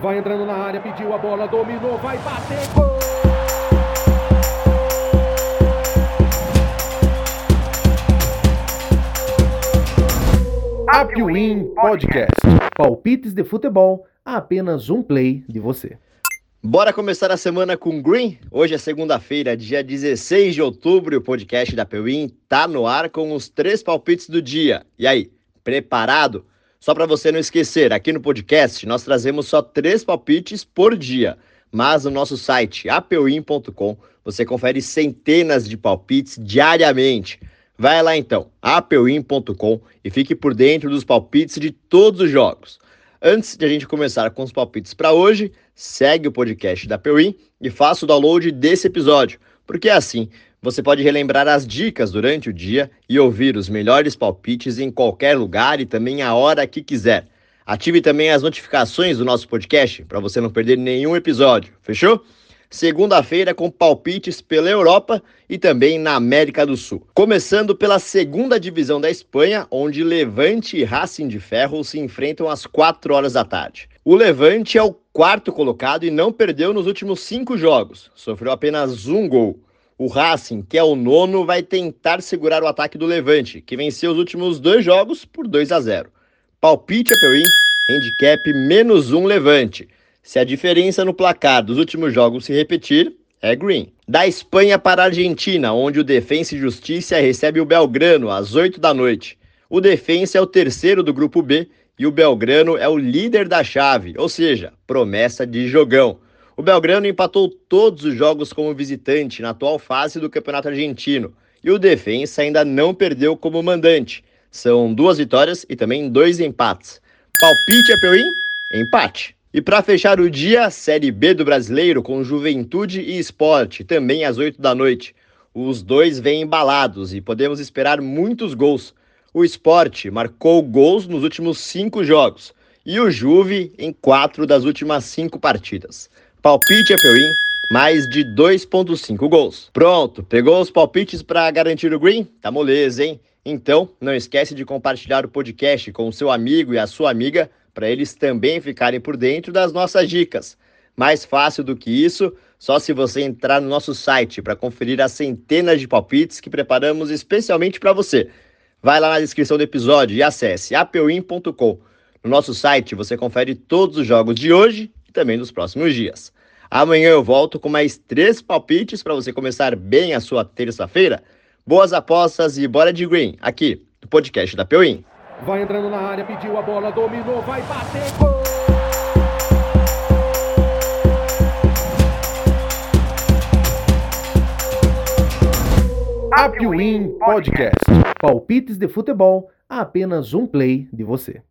Vai entrando na área, pediu a bola, dominou, vai bater, gol! Apwin Podcast. Palpites de futebol a apenas um play de você. Bora começar a semana com Green? Hoje é segunda-feira, dia 16 de outubro, e o podcast da Pewin tá no ar com os três palpites do dia. E aí, preparado? Só para você não esquecer, aqui no podcast nós trazemos só três palpites por dia, mas no nosso site apeuim.com você confere centenas de palpites diariamente. Vai lá então, apeuim.com e fique por dentro dos palpites de todos os jogos. Antes de a gente começar com os palpites para hoje, segue o podcast da Peuim e faça o download desse episódio, porque é assim você pode relembrar as dicas durante o dia e ouvir os melhores palpites em qualquer lugar e também a hora que quiser. Ative também as notificações do nosso podcast para você não perder nenhum episódio, fechou? Segunda-feira com palpites pela Europa e também na América do Sul. Começando pela segunda divisão da Espanha, onde Levante e Racing de Ferro se enfrentam às 4 horas da tarde. O Levante é o quarto colocado e não perdeu nos últimos cinco jogos, sofreu apenas um gol. O Racing, que é o nono, vai tentar segurar o ataque do Levante, que venceu os últimos dois jogos por 2 a 0. Palpite Apeuim, handicap menos um Levante. Se a diferença no placar dos últimos jogos se repetir, é green. Da Espanha para a Argentina, onde o Defensa e Justiça recebe o Belgrano às 8 da noite. O Defensa é o terceiro do grupo B e o Belgrano é o líder da chave, ou seja, promessa de jogão. O Belgrano empatou todos os jogos como visitante na atual fase do Campeonato Argentino e o Defensa ainda não perdeu como mandante. São duas vitórias e também dois empates. Palpite é Peuim? Empate. E para fechar o dia, Série B do Brasileiro com Juventude e Esporte, também às 8 da noite. Os dois vêm embalados e podemos esperar muitos gols. O Esporte marcou gols nos últimos cinco jogos e o Juve em quatro das últimas cinco partidas. Palpite FOIN, mais de 2.5 gols. Pronto, pegou os palpites para garantir o green? Tá moleza, hein? Então, não esquece de compartilhar o podcast com o seu amigo e a sua amiga para eles também ficarem por dentro das nossas dicas. Mais fácil do que isso, só se você entrar no nosso site para conferir as centenas de palpites que preparamos especialmente para você. Vai lá na descrição do episódio e acesse apeuim.com. No nosso site você confere todos os jogos de hoje e também nos próximos dias. Amanhã eu volto com mais três palpites para você começar bem a sua terça-feira. Boas apostas e bora de green, aqui no podcast da Peuim. Vai entrando na área, pediu a bola, dominou, vai bater, gol! Apwin Podcast. Palpites de futebol a apenas um play de você.